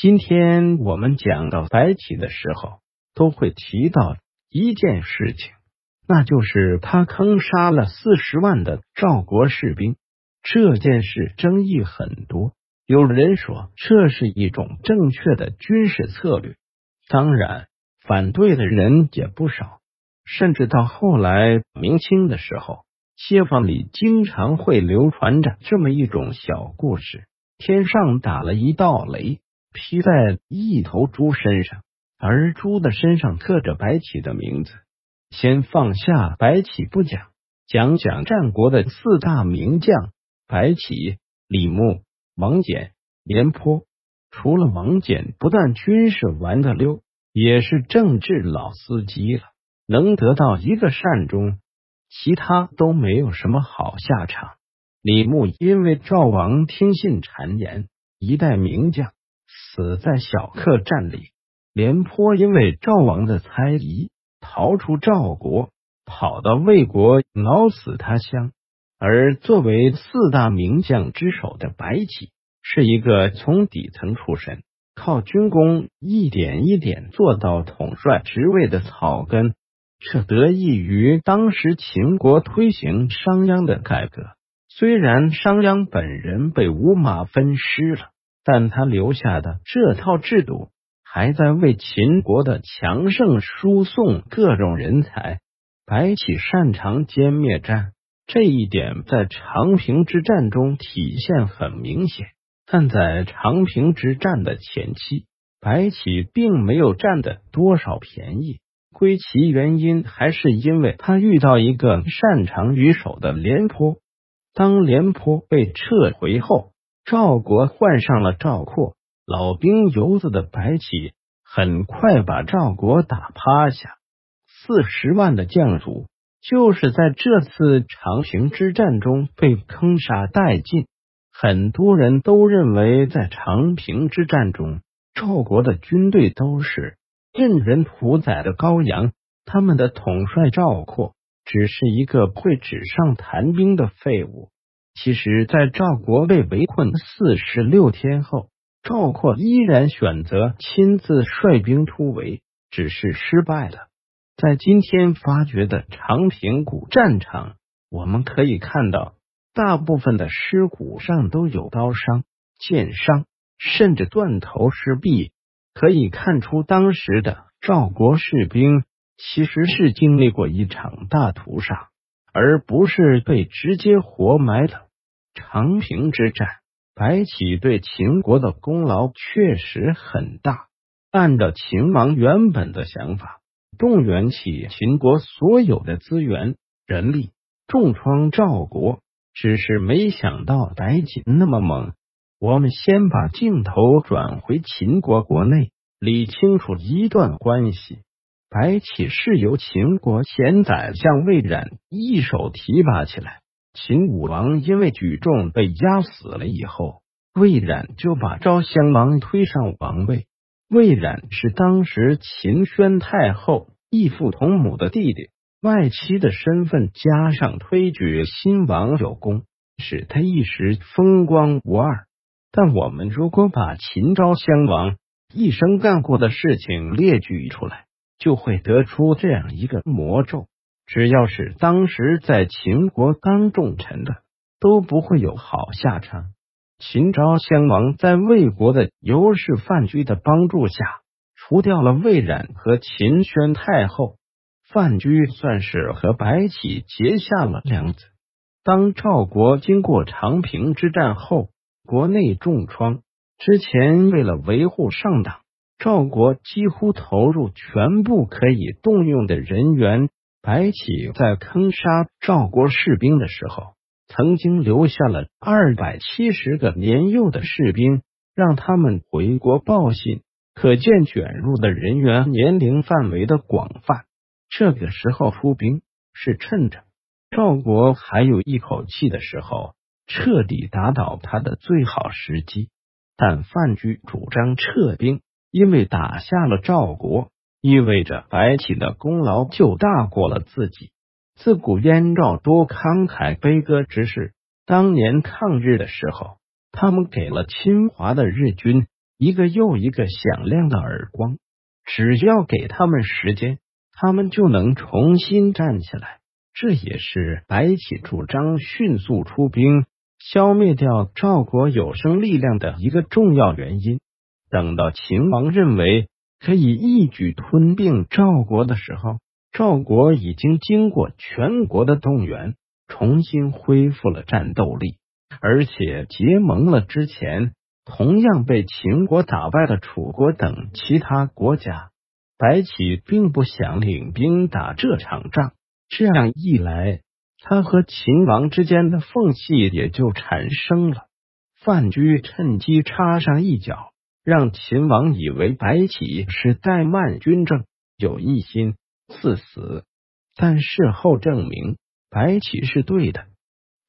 今天我们讲到白起的时候，都会提到一件事情，那就是他坑杀了四十万的赵国士兵。这件事争议很多，有人说这是一种正确的军事策略，当然反对的人也不少。甚至到后来明清的时候，街坊里经常会流传着这么一种小故事：天上打了一道雷。披在一头猪身上，而猪的身上刻着白起的名字。先放下白起不讲，讲讲战国的四大名将：白起、李牧、王翦、廉颇。除了王翦，不但军事玩得溜，也是政治老司机了，能得到一个善终，其他都没有什么好下场。李牧因为赵王听信谗言，一代名将。死在小客栈里，廉颇因为赵王的猜疑，逃出赵国，跑到魏国，老死他乡。而作为四大名将之首的白起，是一个从底层出身，靠军功一点一点做到统帅职位的草根。这得益于当时秦国推行商鞅的改革，虽然商鞅本人被五马分尸了。但他留下的这套制度，还在为秦国的强盛输送各种人才。白起擅长歼灭战，这一点在长平之战中体现很明显。但在长平之战的前期，白起并没有占的多少便宜。归其原因，还是因为他遇到一个擅长于守的廉颇。当廉颇被撤回后。赵国换上了赵括，老兵油子的白起很快把赵国打趴下。四十万的将卒就是在这次长平之战中被坑杀殆尽。很多人都认为，在长平之战中，赵国的军队都是任人屠宰的羔羊，他们的统帅赵括只是一个会纸上谈兵的废物。其实，在赵国被围困四十六天后，赵括依然选择亲自率兵突围，只是失败了。在今天发掘的长平古战场，我们可以看到，大部分的尸骨上都有刀伤、剑伤，甚至断头失臂，可以看出当时的赵国士兵其实是经历过一场大屠杀。而不是被直接活埋的。长平之战，白起对秦国的功劳确实很大。按照秦王原本的想法，动员起秦国所有的资源、人力，重创赵国。只是没想到白起那么猛。我们先把镜头转回秦国国内，理清楚一段关系。白起是由秦国前宰相魏冉一手提拔起来。秦武王因为举重被压死了以后，魏冉就把昭襄王推上王位。魏冉是当时秦宣太后异父同母的弟弟，外戚的身份加上推举新王有功，使他一时风光无二。但我们如果把秦昭襄王一生干过的事情列举出来，就会得出这样一个魔咒：只要是当时在秦国当重臣的，都不会有好下场。秦昭襄王在魏国的尤氏范雎的帮助下，除掉了魏冉和秦宣太后。范雎算是和白起结下了梁子。当赵国经过长平之战后，国内重创，之前为了维护上党。赵国几乎投入全部可以动用的人员。白起在坑杀赵国士兵的时候，曾经留下了二百七十个年幼的士兵，让他们回国报信。可见卷入的人员年龄范围的广泛。这个时候出兵是趁着赵国还有一口气的时候，彻底打倒他的最好时机。但范雎主张撤兵。因为打下了赵国，意味着白起的功劳就大过了自己。自古燕赵多慷慨悲歌之士，当年抗日的时候，他们给了侵华的日军一个又一个响亮的耳光。只要给他们时间，他们就能重新站起来。这也是白起主张迅速出兵消灭掉赵国有生力量的一个重要原因。等到秦王认为可以一举吞并赵国的时候，赵国已经经过全国的动员，重新恢复了战斗力，而且结盟了之前同样被秦国打败的楚国等其他国家。白起并不想领兵打这场仗，这样一来，他和秦王之间的缝隙也就产生了。范雎趁机插上一脚，让秦王以为白起是怠慢军政，有一心。赐死，但事后证明白起是对的。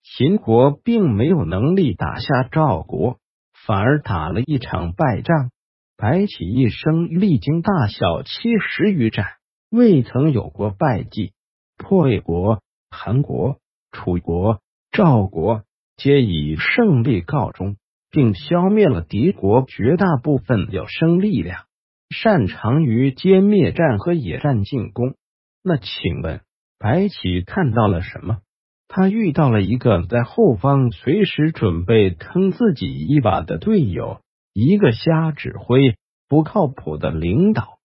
秦国并没有能力打下赵国，反而打了一场败仗。白起一生历经大小七十余战，未曾有过败绩。破魏国、韩国、楚国、赵国皆以胜利告终，并消灭了敌国绝大部分有生力量。擅长于歼灭战和野战进攻，那请问白起看到了什么？他遇到了一个在后方随时准备坑自己一把的队友，一个瞎指挥、不靠谱的领导。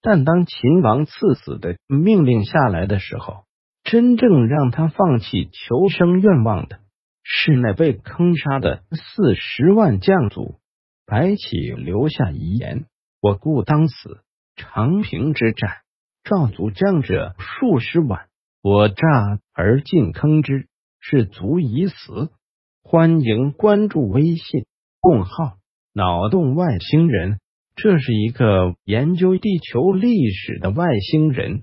但当秦王赐死的命令下来的时候，真正让他放弃求生愿望的是那被坑杀的四十万将卒。白起留下遗言。我故当死。长平之战，赵卒将者数十万，我诈而进坑之，是卒已死。欢迎关注微信共号“脑洞外星人”，这是一个研究地球历史的外星人。